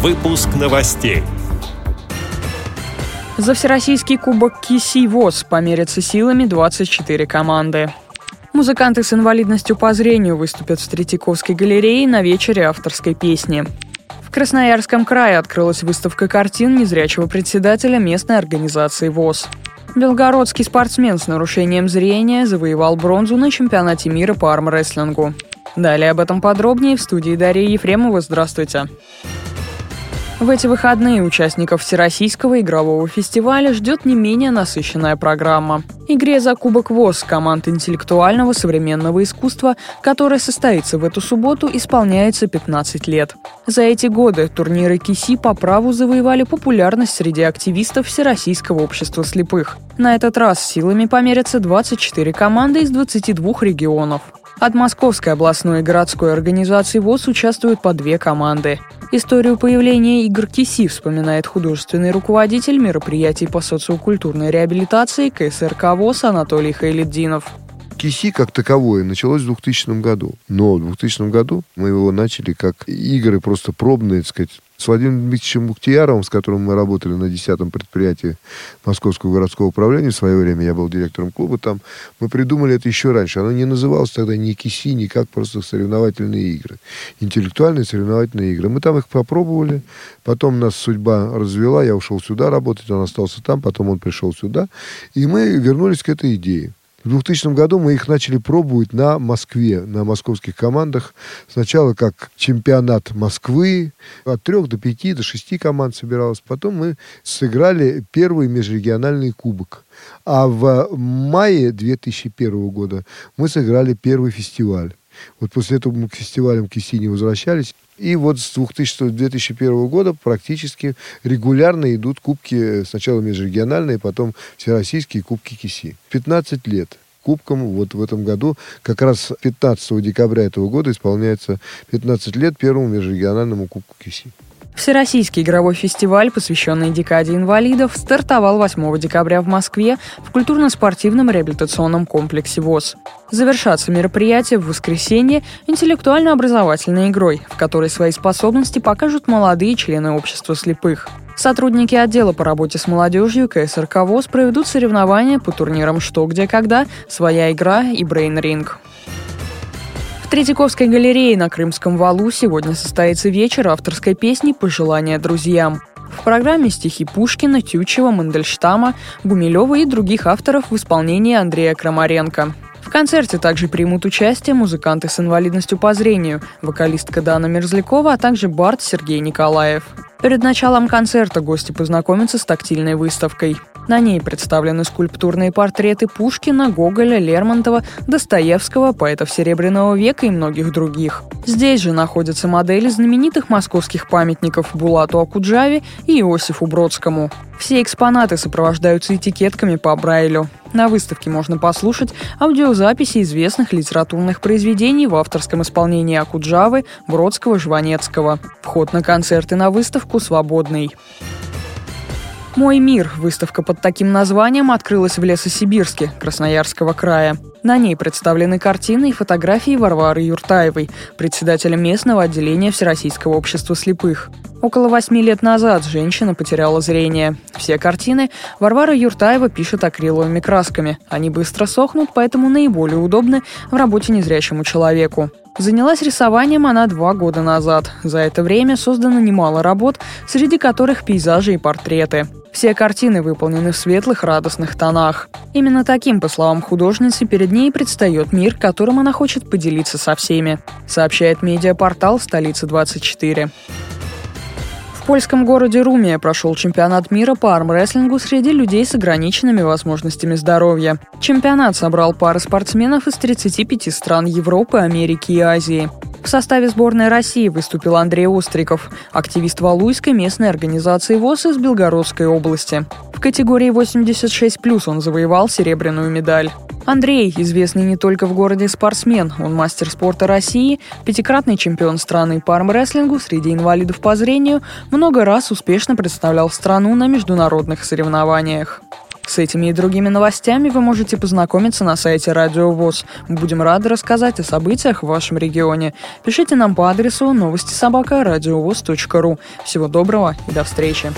Выпуск новостей. За Всероссийский кубок КИСИ ВОЗ померятся силами 24 команды. Музыканты с инвалидностью по зрению выступят в Третьяковской галерее на вечере авторской песни. В Красноярском крае открылась выставка картин незрячего председателя местной организации ВОЗ. Белгородский спортсмен с нарушением зрения завоевал бронзу на чемпионате мира по армрестлингу. Далее об этом подробнее в студии Дарьи Ефремова. Здравствуйте. В эти выходные участников Всероссийского игрового фестиваля ждет не менее насыщенная программа. Игре за Кубок ВОЗ команд интеллектуального современного искусства, которая состоится в эту субботу, исполняется 15 лет. За эти годы турниры КИСИ по праву завоевали популярность среди активистов Всероссийского общества слепых. На этот раз силами померятся 24 команды из 22 регионов. От Московской областной и городской организации ВОЗ участвуют по две команды. Историю появления игр КИСИ вспоминает художественный руководитель мероприятий по социокультурной реабилитации КСРК ВОЗ Анатолий Хайлетдинов. КИСИ как таковое началось в 2000 году. Но в 2000 году мы его начали как игры просто пробные, так сказать, с Владимиром Дмитриевичем Мухтияровым, с которым мы работали на 10-м предприятии Московского городского управления в свое время, я был директором клуба там, мы придумали это еще раньше. Оно не называлось тогда ни КИСИ, ни как просто соревновательные игры. Интеллектуальные соревновательные игры. Мы там их попробовали, потом нас судьба развела, я ушел сюда работать, он остался там, потом он пришел сюда, и мы вернулись к этой идее. В 2000 году мы их начали пробовать на Москве, на московских командах. Сначала как чемпионат Москвы, от трех до пяти, до шести команд собиралось. Потом мы сыграли первый межрегиональный кубок. А в мае 2001 года мы сыграли первый фестиваль. Вот после этого мы к фестивалям КИСИ не возвращались. И вот с 2000, 2001 года практически регулярно идут кубки, сначала межрегиональные, потом всероссийские кубки КИСИ. 15 лет кубкам. Вот в этом году, как раз 15 декабря этого года, исполняется 15 лет первому межрегиональному кубку КИСИ. Всероссийский игровой фестиваль, посвященный декаде инвалидов, стартовал 8 декабря в Москве в культурно-спортивном реабилитационном комплексе ВОЗ. Завершаться мероприятие в воскресенье интеллектуально-образовательной игрой, в которой свои способности покажут молодые члены общества слепых. Сотрудники отдела по работе с молодежью КСРК ВОЗ проведут соревнования по турнирам «Что, где, когда», «Своя игра» и «Брейн Ринг». В Третьяковской галерее на Крымском валу сегодня состоится вечер авторской песни «Пожелания друзьям». В программе стихи Пушкина, Тючева, Мандельштама, Гумилева и других авторов в исполнении Андрея Крамаренко. В концерте также примут участие музыканты с инвалидностью по зрению, вокалистка Дана Мерзлякова, а также бард Сергей Николаев. Перед началом концерта гости познакомятся с тактильной выставкой. На ней представлены скульптурные портреты Пушкина, Гоголя, Лермонтова, Достоевского, поэтов Серебряного века и многих других. Здесь же находятся модели знаменитых московских памятников Булату Акуджаве и Иосифу Бродскому. Все экспонаты сопровождаются этикетками по Брайлю. На выставке можно послушать аудиозаписи известных литературных произведений в авторском исполнении Акуджавы, Бродского, Жванецкого. Вход на концерты на выставку свободный. «Мой мир» – выставка под таким названием открылась в Лесосибирске, Красноярского края. На ней представлены картины и фотографии Варвары Юртаевой, председателя местного отделения Всероссийского общества слепых. Около восьми лет назад женщина потеряла зрение. Все картины Варвара Юртаева пишет акриловыми красками. Они быстро сохнут, поэтому наиболее удобны в работе незрячему человеку. Занялась рисованием она два года назад. За это время создано немало работ, среди которых пейзажи и портреты. Все картины выполнены в светлых, радостных тонах. Именно таким, по словам художницы, перед ней предстает мир, которым она хочет поделиться со всеми, сообщает медиапортал «Столица 24» польском городе Румия прошел чемпионат мира по армрестлингу среди людей с ограниченными возможностями здоровья. Чемпионат собрал пары спортсменов из 35 стран Европы, Америки и Азии. В составе сборной России выступил Андрей Остриков, активист Валуйской местной организации ВОЗ из Белгородской области. В категории 86+, он завоевал серебряную медаль. Андрей, известный не только в городе спортсмен, он мастер спорта России, пятикратный чемпион страны по армрестлингу среди инвалидов по зрению, много раз успешно представлял страну на международных соревнованиях. С этими и другими новостями вы можете познакомиться на сайте Радио ВОЗ. Мы будем рады рассказать о событиях в вашем регионе. Пишите нам по адресу новости собака ру. Всего доброго и до встречи.